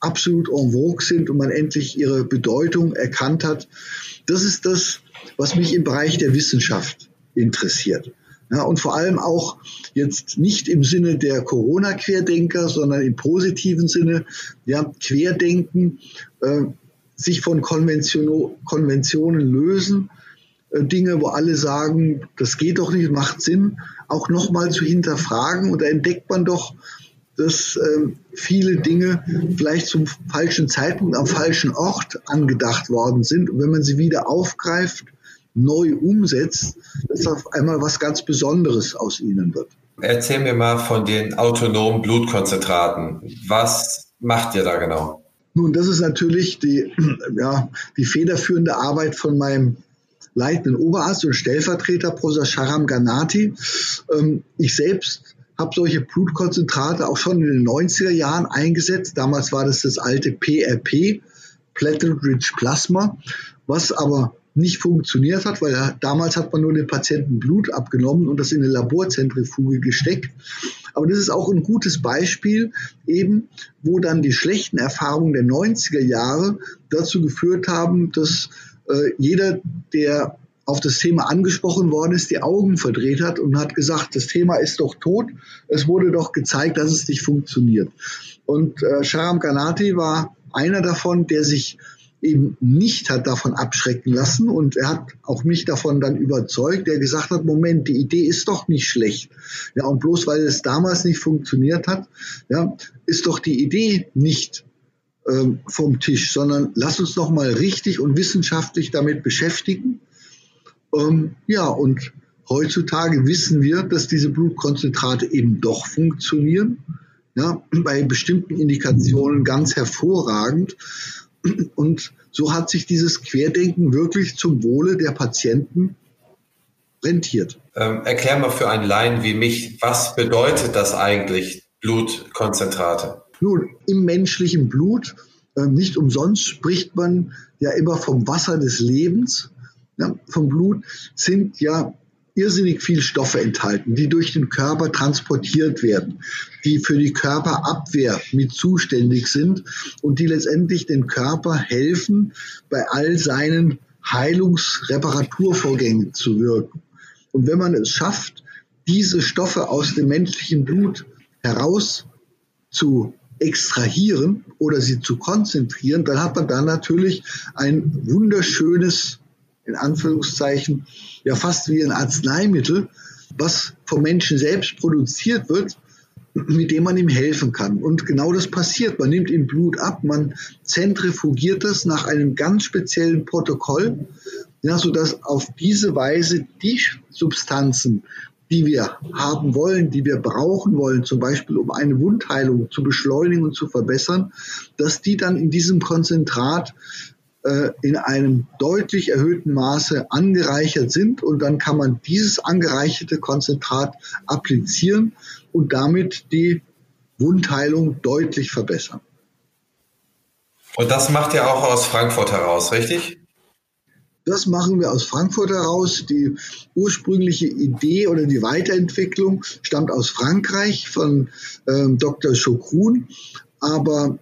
absolut en vogue sind und man endlich ihre Bedeutung erkannt hat. Das ist das, was mich im Bereich der Wissenschaft interessiert. Ja, und vor allem auch jetzt nicht im Sinne der Corona-Querdenker, sondern im positiven Sinne, ja, Querdenken, äh, sich von Konvention, Konventionen lösen, äh, Dinge, wo alle sagen, das geht doch nicht, macht Sinn, auch nochmal zu hinterfragen. Und da entdeckt man doch, dass äh, viele Dinge vielleicht zum falschen Zeitpunkt am falschen Ort angedacht worden sind. Und wenn man sie wieder aufgreift, neu umsetzt, dass auf einmal was ganz Besonderes aus ihnen wird. Erzähl mir mal von den autonomen Blutkonzentraten. Was macht ihr da genau? Nun, das ist natürlich die, ja, die federführende Arbeit von meinem leitenden Oberarzt und Stellvertreter, Professor Sharam Ganati. Ähm, ich selbst habe solche Blutkonzentrate auch schon in den 90er Jahren eingesetzt. Damals war das das alte PRP, Platelet Rich Plasma, was aber nicht funktioniert hat, weil damals hat man nur den Patienten Blut abgenommen und das in eine Laborzentrifuge gesteckt. Aber das ist auch ein gutes Beispiel, eben, wo dann die schlechten Erfahrungen der 90er Jahre dazu geführt haben, dass äh, jeder, der auf das Thema angesprochen worden ist, die Augen verdreht hat und hat gesagt, das Thema ist doch tot. Es wurde doch gezeigt, dass es nicht funktioniert. Und äh, Sharam Ganati war einer davon, der sich eben nicht hat davon abschrecken lassen und er hat auch mich davon dann überzeugt, der gesagt hat, Moment, die Idee ist doch nicht schlecht. Ja, und bloß weil es damals nicht funktioniert hat, ja, ist doch die Idee nicht ähm, vom Tisch, sondern lass uns doch mal richtig und wissenschaftlich damit beschäftigen. Ähm, ja, und heutzutage wissen wir, dass diese Blutkonzentrate eben doch funktionieren. Ja, bei bestimmten Indikationen ganz hervorragend. Und so hat sich dieses Querdenken wirklich zum Wohle der Patienten rentiert. Ähm, erklär mal für einen Laien wie mich, was bedeutet das eigentlich, Blutkonzentrate? Nun, im menschlichen Blut, äh, nicht umsonst spricht man ja immer vom Wasser des Lebens. Ja, vom Blut sind ja irrsinnig viel Stoffe enthalten, die durch den Körper transportiert werden, die für die Körperabwehr mit zuständig sind und die letztendlich den Körper helfen, bei all seinen Heilungsreparaturvorgängen zu wirken. Und wenn man es schafft, diese Stoffe aus dem menschlichen Blut heraus zu extrahieren oder sie zu konzentrieren, dann hat man da natürlich ein wunderschönes in Anführungszeichen ja fast wie ein Arzneimittel, was vom Menschen selbst produziert wird, mit dem man ihm helfen kann. Und genau das passiert. Man nimmt ihm Blut ab, man zentrifugiert das nach einem ganz speziellen Protokoll, ja, sodass auf diese Weise die Substanzen, die wir haben wollen, die wir brauchen wollen, zum Beispiel um eine Wundheilung zu beschleunigen und zu verbessern, dass die dann in diesem Konzentrat in einem deutlich erhöhten Maße angereichert sind und dann kann man dieses angereicherte Konzentrat applizieren und damit die Wundheilung deutlich verbessern. Und das macht ihr auch aus Frankfurt heraus, richtig? Das machen wir aus Frankfurt heraus. Die ursprüngliche Idee oder die Weiterentwicklung stammt aus Frankreich von ähm, Dr. Chokrun. Aber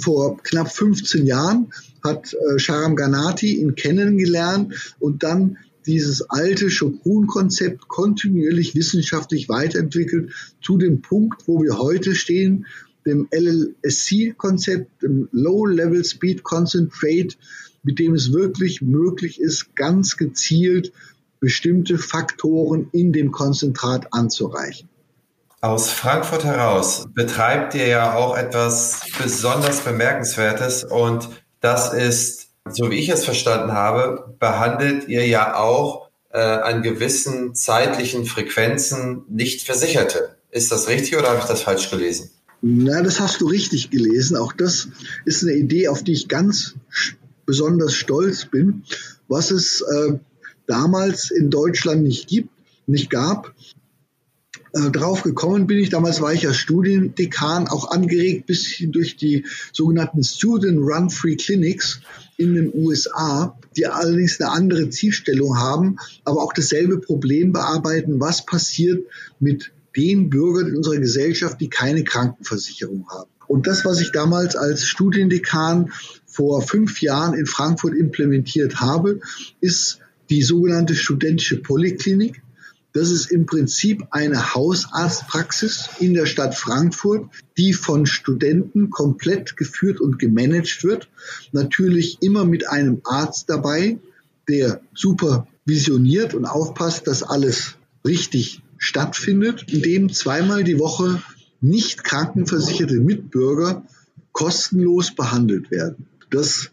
vor knapp 15 Jahren hat äh, Sharam Ganati ihn kennengelernt und dann dieses alte Schokun-Konzept kontinuierlich wissenschaftlich weiterentwickelt zu dem Punkt, wo wir heute stehen, dem LLSC-Konzept, dem Low-Level Speed Concentrate, mit dem es wirklich möglich ist, ganz gezielt bestimmte Faktoren in dem Konzentrat anzureichen. Aus Frankfurt heraus betreibt ihr ja auch etwas besonders Bemerkenswertes und das ist, so wie ich es verstanden habe, behandelt ihr ja auch äh, an gewissen zeitlichen Frequenzen nicht Versicherte. Ist das richtig oder habe ich das falsch gelesen? Na, das hast du richtig gelesen. Auch das ist eine Idee, auf die ich ganz besonders stolz bin, was es äh, damals in Deutschland nicht gibt, nicht gab. Äh, drauf gekommen bin ich, damals war ich ja Studiendekan, auch angeregt bis durch die sogenannten Student Run Free Clinics in den USA, die allerdings eine andere Zielstellung haben, aber auch dasselbe Problem bearbeiten, was passiert mit den Bürgern in unserer Gesellschaft, die keine Krankenversicherung haben. Und das, was ich damals als Studiendekan vor fünf Jahren in Frankfurt implementiert habe, ist die sogenannte studentische Polyklinik. Das ist im Prinzip eine Hausarztpraxis in der Stadt Frankfurt, die von Studenten komplett geführt und gemanagt wird. Natürlich immer mit einem Arzt dabei, der supervisioniert und aufpasst, dass alles richtig stattfindet, in dem zweimal die Woche nicht krankenversicherte Mitbürger kostenlos behandelt werden. Das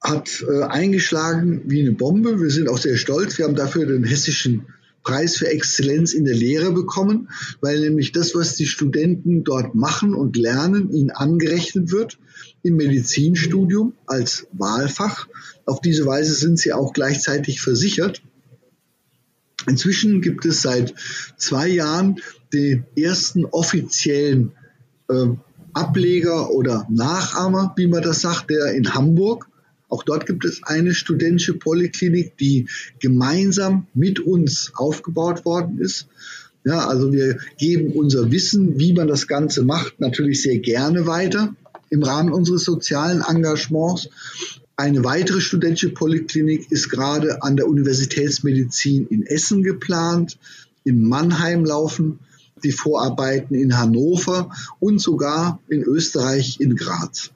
hat äh, eingeschlagen wie eine Bombe. Wir sind auch sehr stolz. Wir haben dafür den hessischen Preis für Exzellenz in der Lehre bekommen, weil nämlich das, was die Studenten dort machen und lernen, ihnen angerechnet wird im Medizinstudium als Wahlfach. Auf diese Weise sind sie auch gleichzeitig versichert. Inzwischen gibt es seit zwei Jahren den ersten offiziellen äh, Ableger oder Nachahmer, wie man das sagt, der in Hamburg auch dort gibt es eine studentische Polyklinik, die gemeinsam mit uns aufgebaut worden ist. Ja, also wir geben unser Wissen, wie man das Ganze macht, natürlich sehr gerne weiter im Rahmen unseres sozialen Engagements. Eine weitere studentische Polyklinik ist gerade an der Universitätsmedizin in Essen geplant. In Mannheim laufen die Vorarbeiten in Hannover und sogar in Österreich in Graz.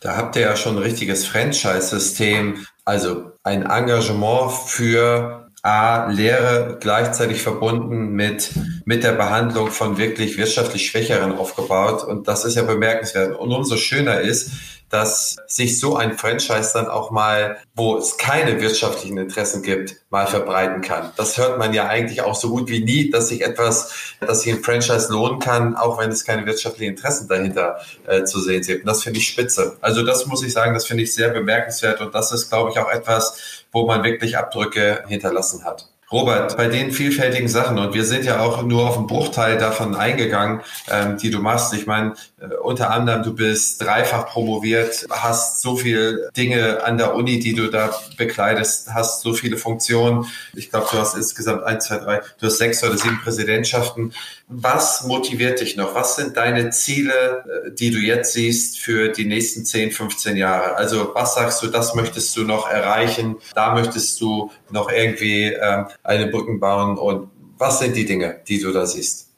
Da habt ihr ja schon ein richtiges Franchise-System, also ein Engagement für A, Lehre gleichzeitig verbunden mit, mit der Behandlung von wirklich wirtschaftlich Schwächeren aufgebaut. Und das ist ja bemerkenswert. Und umso schöner ist, dass sich so ein Franchise dann auch mal, wo es keine wirtschaftlichen Interessen gibt, mal verbreiten kann. Das hört man ja eigentlich auch so gut wie nie, dass sich etwas, dass sich ein Franchise lohnen kann, auch wenn es keine wirtschaftlichen Interessen dahinter äh, zu sehen sind. Und das finde ich spitze. Also das muss ich sagen, das finde ich sehr bemerkenswert und das ist, glaube ich, auch etwas, wo man wirklich Abdrücke hinterlassen hat. Robert, bei den vielfältigen Sachen, und wir sind ja auch nur auf einen Bruchteil davon eingegangen, ähm, die du machst. Ich meine, äh, unter anderem, du bist dreifach promoviert, hast so viele Dinge an der Uni, die du da bekleidest, hast so viele Funktionen. Ich glaube, du hast insgesamt eins, zwei, drei, du hast sechs oder sieben Präsidentschaften. Was motiviert dich noch? Was sind deine Ziele, äh, die du jetzt siehst für die nächsten 10, 15 Jahre? Also was sagst du, das möchtest du noch erreichen? Da möchtest du noch irgendwie ähm, eine Brücken bauen? Und was sind die Dinge, die du da siehst?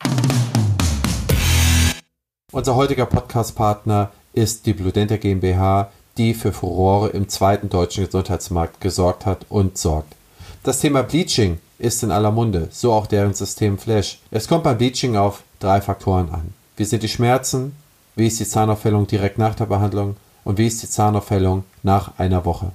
Unser heutiger Podcast-Partner ist die Bludenta GmbH, die für Furore im zweiten deutschen Gesundheitsmarkt gesorgt hat und sorgt. Das Thema Bleaching ist in aller Munde, so auch deren System Flash. Es kommt beim Bleaching auf drei Faktoren an. Wie sind die Schmerzen? Wie ist die Zahnaufhellung direkt nach der Behandlung? Und wie ist die Zahnaufhellung nach einer Woche?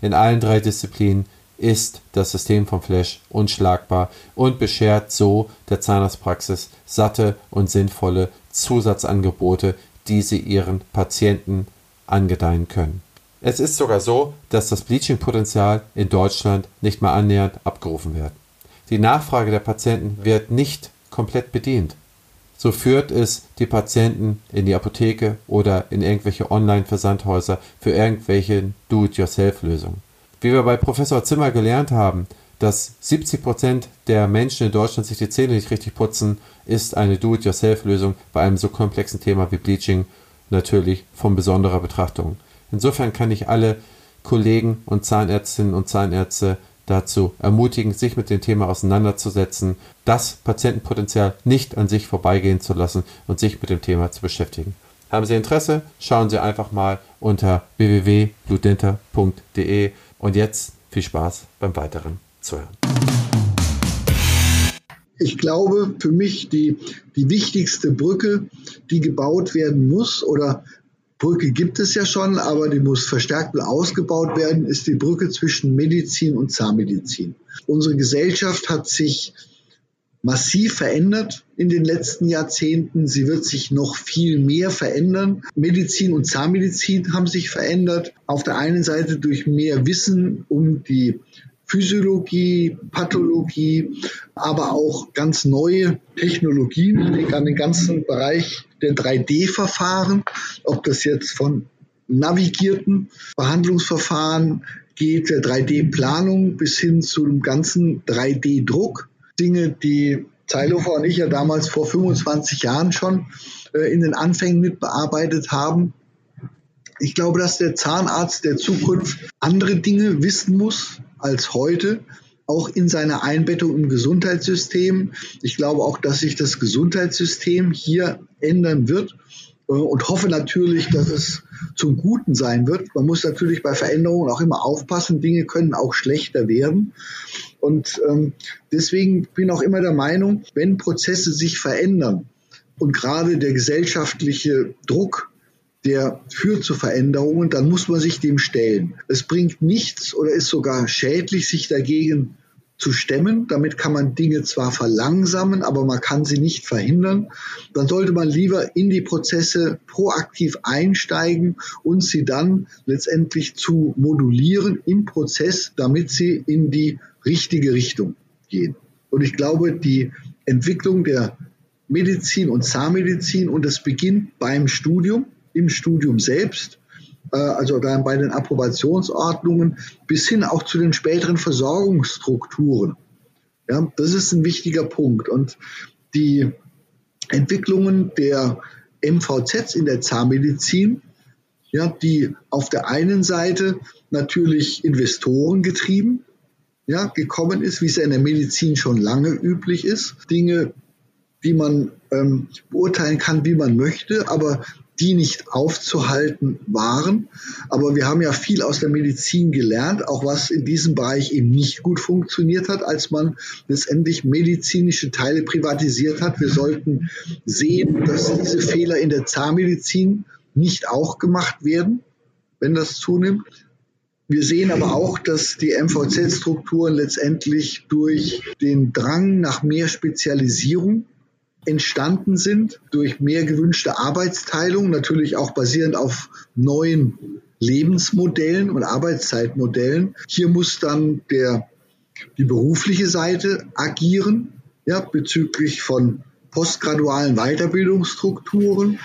In allen drei Disziplinen ist das System von Flash unschlagbar und beschert so der Zahnarztpraxis satte und sinnvolle Zusatzangebote, die sie ihren Patienten angedeihen können. Es ist sogar so, dass das Bleaching-Potenzial in Deutschland nicht mal annähernd abgerufen wird. Die Nachfrage der Patienten wird nicht komplett bedient. So führt es die Patienten in die Apotheke oder in irgendwelche Online-Versandhäuser für irgendwelche Do-it-yourself-Lösungen. Wie wir bei Professor Zimmer gelernt haben, dass 70 Prozent der Menschen in Deutschland sich die Zähne nicht richtig putzen, ist eine Do-it-yourself-Lösung bei einem so komplexen Thema wie Bleaching natürlich von besonderer Betrachtung. Insofern kann ich alle Kollegen und Zahnärztinnen und Zahnärzte dazu ermutigen, sich mit dem Thema auseinanderzusetzen, das Patientenpotenzial nicht an sich vorbeigehen zu lassen und sich mit dem Thema zu beschäftigen. Haben Sie Interesse? Schauen Sie einfach mal unter www.blutdenta.de und jetzt viel Spaß beim weiteren Zuhören. Ich glaube, für mich die, die wichtigste Brücke, die gebaut werden muss oder Brücke gibt es ja schon, aber die muss verstärkt und ausgebaut werden, ist die Brücke zwischen Medizin und Zahnmedizin. Unsere Gesellschaft hat sich massiv verändert in den letzten Jahrzehnten. Sie wird sich noch viel mehr verändern. Medizin und Zahnmedizin haben sich verändert. Auf der einen Seite durch mehr Wissen um die Physiologie, Pathologie, aber auch ganz neue Technologien. Ich denke an den ganzen Bereich der 3D-Verfahren, ob das jetzt von navigierten Behandlungsverfahren geht der 3D-Planung bis hin zu dem ganzen 3D-Druck. Dinge, die Zeilofer und ich ja damals vor 25 Jahren schon äh, in den Anfängen mitbearbeitet haben. Ich glaube, dass der Zahnarzt der Zukunft andere Dinge wissen muss als heute, auch in seiner Einbettung im Gesundheitssystem. Ich glaube auch, dass sich das Gesundheitssystem hier ändern wird äh, und hoffe natürlich, dass es zum Guten sein wird. Man muss natürlich bei Veränderungen auch immer aufpassen. Dinge können auch schlechter werden. Und ähm, deswegen bin ich auch immer der Meinung, wenn Prozesse sich verändern und gerade der gesellschaftliche Druck, der führt zu Veränderungen, dann muss man sich dem stellen. Es bringt nichts oder ist sogar schädlich, sich dagegen zu stemmen. Damit kann man Dinge zwar verlangsamen, aber man kann sie nicht verhindern. Dann sollte man lieber in die Prozesse proaktiv einsteigen und sie dann letztendlich zu modulieren im Prozess, damit sie in die richtige Richtung gehen. Und ich glaube, die Entwicklung der Medizin und Zahnmedizin und das beginnt beim Studium, im Studium selbst, äh, also dann bei den Approbationsordnungen bis hin auch zu den späteren Versorgungsstrukturen. Ja, das ist ein wichtiger Punkt. Und die Entwicklungen der MVZs in der Zahnmedizin, ja, die auf der einen Seite natürlich Investoren getrieben, ja, gekommen ist, wie es in der Medizin schon lange üblich ist. Dinge, die man ähm, beurteilen kann, wie man möchte, aber die nicht aufzuhalten waren. Aber wir haben ja viel aus der Medizin gelernt, auch was in diesem Bereich eben nicht gut funktioniert hat, als man letztendlich medizinische Teile privatisiert hat. Wir sollten sehen, dass diese Fehler in der Zahnmedizin nicht auch gemacht werden, wenn das zunimmt. Wir sehen aber auch, dass die MVZ-Strukturen letztendlich durch den Drang nach mehr Spezialisierung entstanden sind, durch mehr gewünschte Arbeitsteilung, natürlich auch basierend auf neuen Lebensmodellen und Arbeitszeitmodellen. Hier muss dann der, die berufliche Seite agieren, ja, bezüglich von postgradualen Weiterbildungsstrukturen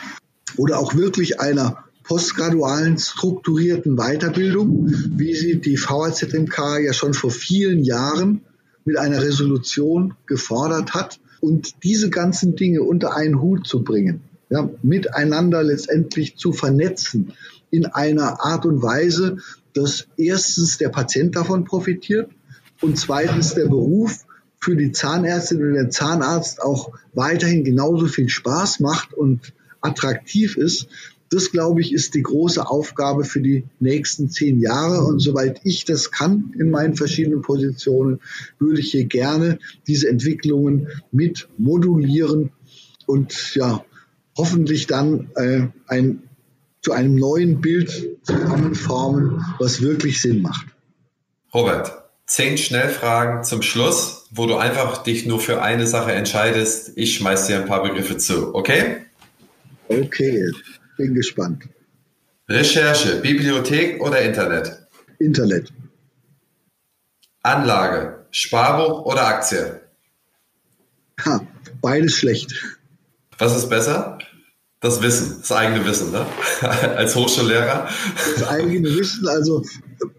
oder auch wirklich einer postgradualen strukturierten Weiterbildung, wie sie die VHZMK ja schon vor vielen Jahren mit einer Resolution gefordert hat. Und diese ganzen Dinge unter einen Hut zu bringen, ja, miteinander letztendlich zu vernetzen in einer Art und Weise, dass erstens der Patient davon profitiert und zweitens der Beruf für die Zahnärztin oder den Zahnarzt auch weiterhin genauso viel Spaß macht und attraktiv ist, das, glaube ich, ist die große Aufgabe für die nächsten zehn Jahre. Und soweit ich das kann in meinen verschiedenen Positionen, würde ich hier gerne diese Entwicklungen mit modulieren und ja, hoffentlich dann äh, ein, zu einem neuen Bild zusammenformen, was wirklich Sinn macht. Robert, zehn Schnellfragen zum Schluss, wo du einfach dich nur für eine Sache entscheidest. Ich schmeiß dir ein paar Begriffe zu, okay? Okay. Bin gespannt. Recherche, Bibliothek oder Internet? Internet. Anlage, Sparbuch oder Aktie? Ha, beides schlecht. Was ist besser? Das Wissen, das eigene Wissen, ne? Als Hochschullehrer. Das eigene Wissen, also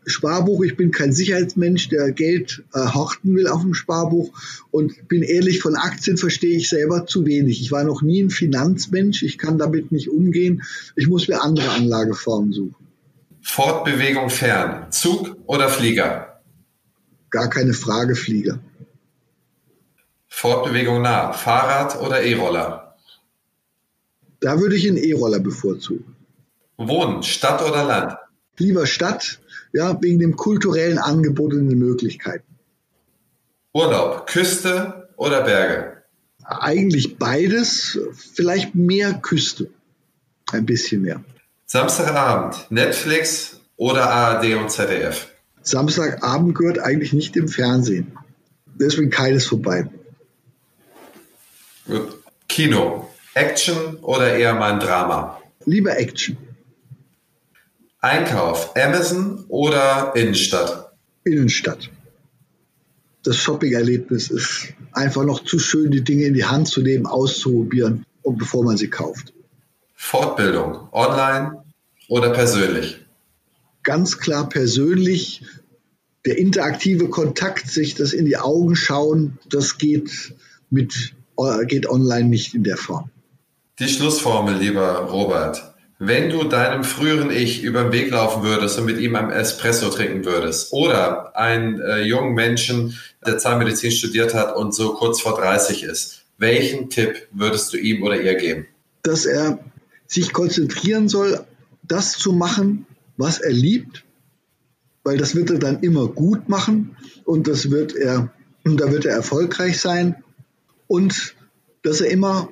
Sparbuch, ich bin kein Sicherheitsmensch, der Geld äh, horten will auf dem Sparbuch und bin ehrlich, von Aktien verstehe ich selber zu wenig. Ich war noch nie ein Finanzmensch, ich kann damit nicht umgehen. Ich muss mir andere Anlageformen suchen. Fortbewegung fern, Zug oder Flieger? Gar keine Frage, Flieger. Fortbewegung nah, Fahrrad oder E-Roller? Da würde ich einen E-Roller bevorzugen. Wohnen, Stadt oder Land? Lieber Stadt, ja, wegen dem kulturellen Angebot und den Möglichkeiten. Urlaub, Küste oder Berge? Eigentlich beides, vielleicht mehr Küste. Ein bisschen mehr. Samstagabend, Netflix oder ARD und ZDF? Samstagabend gehört eigentlich nicht im Fernsehen. Deswegen keines vorbei. Gut. Kino, Action oder eher mal ein Drama? Lieber Action. Einkauf, Amazon oder Innenstadt? Innenstadt. Das Shopping-Erlebnis ist einfach noch zu schön, die Dinge in die Hand zu nehmen, auszuprobieren und bevor man sie kauft. Fortbildung, online oder persönlich? Ganz klar persönlich. Der interaktive Kontakt, sich das in die Augen schauen, das geht mit geht online nicht in der Form. Die Schlussformel, lieber Robert. Wenn du deinem früheren Ich über den Weg laufen würdest und mit ihm ein Espresso trinken würdest oder einen äh, jungen Menschen, der Zahnmedizin studiert hat und so kurz vor 30 ist, welchen Tipp würdest du ihm oder ihr geben? Dass er sich konzentrieren soll, das zu machen, was er liebt, weil das wird er dann immer gut machen und das wird er, da wird er erfolgreich sein und dass er immer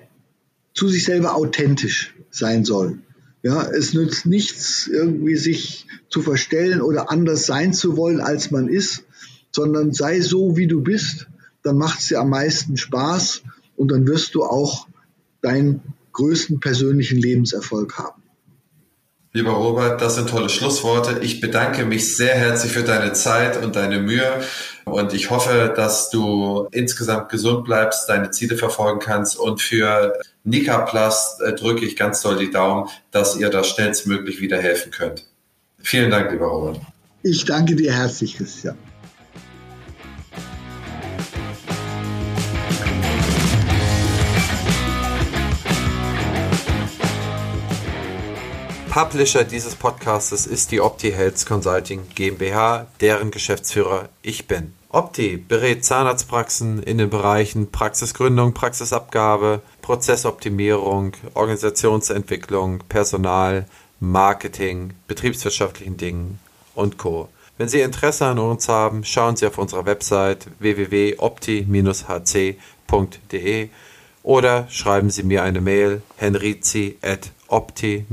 zu sich selber authentisch sein soll. Ja, es nützt nichts, irgendwie sich zu verstellen oder anders sein zu wollen, als man ist, sondern sei so, wie du bist, dann macht es dir am meisten Spaß und dann wirst du auch deinen größten persönlichen Lebenserfolg haben. Lieber Robert, das sind tolle Schlussworte. Ich bedanke mich sehr herzlich für deine Zeit und deine Mühe und ich hoffe, dass du insgesamt gesund bleibst, deine Ziele verfolgen kannst und für Nika äh, drücke ich ganz doll die Daumen, dass ihr da schnellstmöglich wieder helfen könnt. Vielen Dank, lieber Robert. Ich danke dir herzlich, Christian. Publisher dieses Podcastes ist die Opti Health Consulting GmbH, deren Geschäftsführer ich bin. Opti berät Zahnarztpraxen in den Bereichen Praxisgründung, Praxisabgabe, Prozessoptimierung, Organisationsentwicklung, Personal, Marketing, betriebswirtschaftlichen Dingen und Co. Wenn Sie Interesse an uns haben, schauen Sie auf unserer Website www.opti-hc.de oder schreiben Sie mir eine Mail henrizi at opti-hc.de